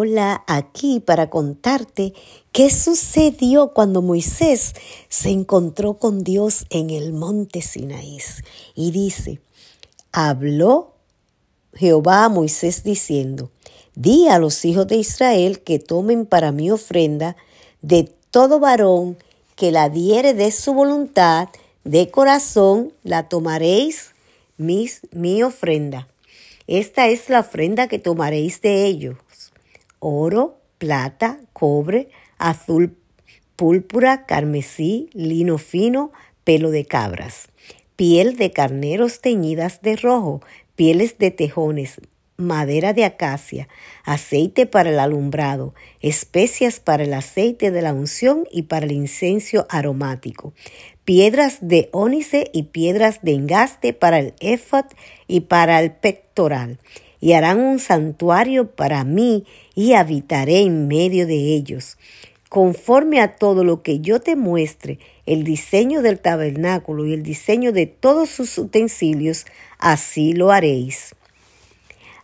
hola aquí para contarte qué sucedió cuando Moisés se encontró con Dios en el monte Sinaí. Y dice, habló Jehová a Moisés diciendo, di a los hijos de Israel que tomen para mi ofrenda de todo varón que la diere de su voluntad, de corazón, la tomaréis mis, mi ofrenda. Esta es la ofrenda que tomaréis de ellos oro, plata, cobre, azul púrpura, carmesí, lino fino, pelo de cabras, piel de carneros teñidas de rojo, pieles de tejones, madera de acacia, aceite para el alumbrado, especias para el aceite de la unción y para el incenso aromático, piedras de ónice y piedras de engaste para el éfod y para el pectoral, y harán un santuario para mí y habitaré en medio de ellos. Conforme a todo lo que yo te muestre, el diseño del tabernáculo y el diseño de todos sus utensilios, así lo haréis.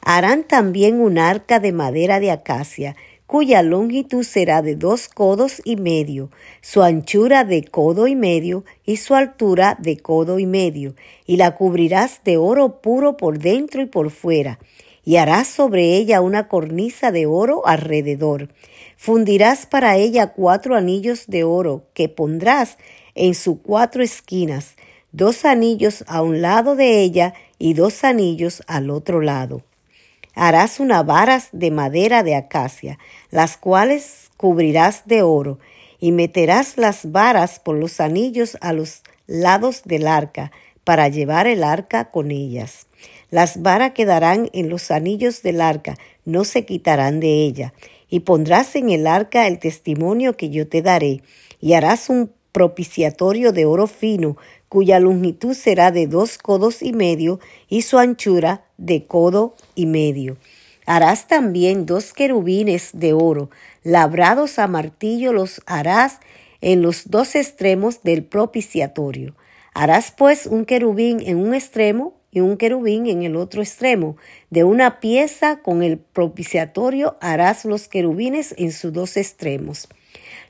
Harán también un arca de madera de acacia, cuya longitud será de dos codos y medio, su anchura de codo y medio y su altura de codo y medio, y la cubrirás de oro puro por dentro y por fuera, y harás sobre ella una cornisa de oro alrededor. Fundirás para ella cuatro anillos de oro que pondrás en sus cuatro esquinas, dos anillos a un lado de ella y dos anillos al otro lado. Harás unas varas de madera de acacia, las cuales cubrirás de oro, y meterás las varas por los anillos a los lados del arca, para llevar el arca con ellas. Las varas quedarán en los anillos del arca, no se quitarán de ella. Y pondrás en el arca el testimonio que yo te daré, y harás un propiciatorio de oro fino, cuya longitud será de dos codos y medio, y su anchura de codo y medio. Harás también dos querubines de oro, labrados a martillo los harás en los dos extremos del propiciatorio. Harás pues un querubín en un extremo y un querubín en el otro extremo. De una pieza con el propiciatorio harás los querubines en sus dos extremos.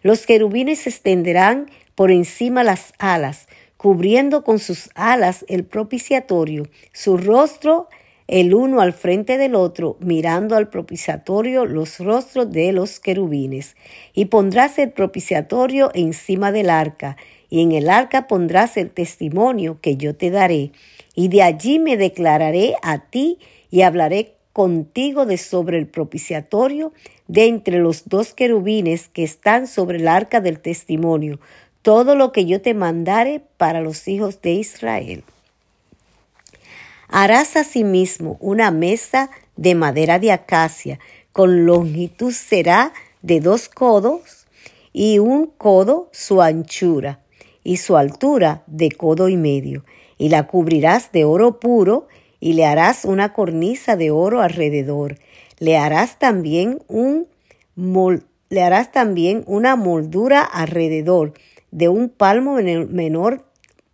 Los querubines extenderán por encima las alas, cubriendo con sus alas el propiciatorio, su rostro el uno al frente del otro, mirando al propiciatorio los rostros de los querubines. Y pondrás el propiciatorio encima del arca, y en el arca pondrás el testimonio que yo te daré y de allí me declararé a ti y hablaré contigo de sobre el propiciatorio de entre los dos querubines que están sobre el arca del testimonio, todo lo que yo te mandare para los hijos de Israel. Harás asimismo una mesa de madera de acacia, con longitud será de dos codos y un codo su anchura y su altura de codo y medio y la cubrirás de oro puro y le harás una cornisa de oro alrededor. Le harás también un le harás también una moldura alrededor de un palmo menor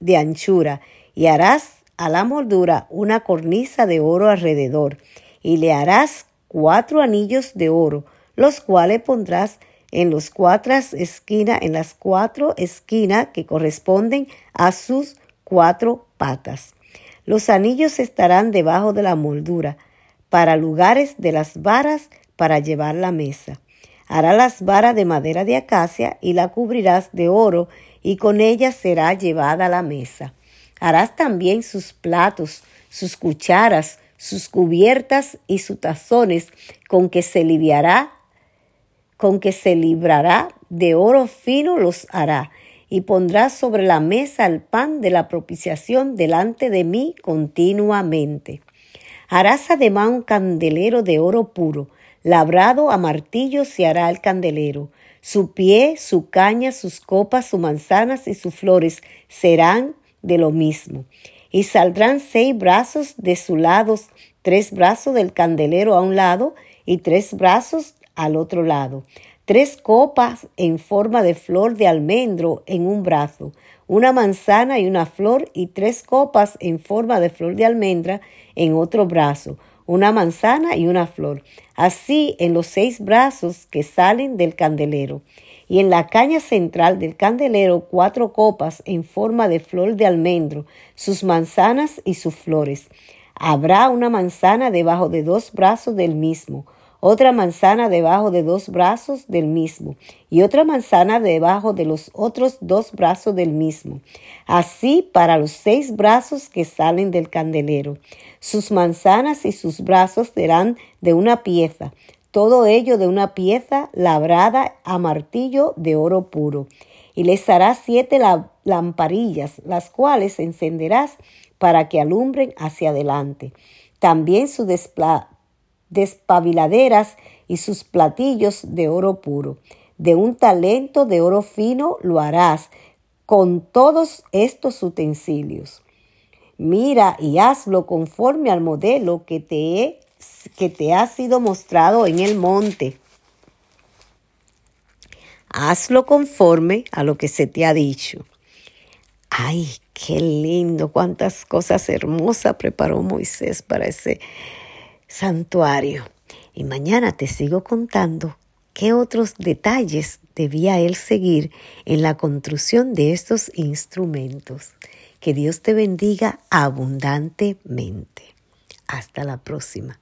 de anchura y harás a la moldura una cornisa de oro alrededor y le harás cuatro anillos de oro, los cuales pondrás en los cuatro esquinas, en las cuatro esquinas que corresponden a sus cuatro patas. Los anillos estarán debajo de la moldura, para lugares de las varas para llevar la mesa. Hará las varas de madera de acacia y la cubrirás de oro, y con ellas será llevada la mesa. Harás también sus platos, sus cucharas, sus cubiertas y sus tazones, con que se librará, con que se librará de oro fino los hará, y pondrás sobre la mesa el pan de la propiciación delante de mí continuamente. Harás además un candelero de oro puro, labrado a martillo se hará el candelero. Su pie, su caña, sus copas, sus manzanas y sus flores serán de lo mismo. Y saldrán seis brazos de su lado, tres brazos del candelero a un lado y tres brazos al otro lado tres copas en forma de flor de almendro en un brazo, una manzana y una flor y tres copas en forma de flor de almendra en otro brazo, una manzana y una flor. Así en los seis brazos que salen del candelero. Y en la caña central del candelero cuatro copas en forma de flor de almendro, sus manzanas y sus flores. Habrá una manzana debajo de dos brazos del mismo, otra manzana debajo de dos brazos del mismo, y otra manzana debajo de los otros dos brazos del mismo. Así para los seis brazos que salen del candelero. Sus manzanas y sus brazos serán de una pieza, todo ello de una pieza labrada a martillo de oro puro. Y les hará siete lamparillas, las cuales encenderás para que alumbren hacia adelante. También su despabiladeras y sus platillos de oro puro. De un talento de oro fino lo harás con todos estos utensilios. Mira y hazlo conforme al modelo que te, que te ha sido mostrado en el monte. Hazlo conforme a lo que se te ha dicho. Ay, qué lindo, cuántas cosas hermosas preparó Moisés para ese santuario. Y mañana te sigo contando qué otros detalles debía él seguir en la construcción de estos instrumentos. Que Dios te bendiga abundantemente. Hasta la próxima.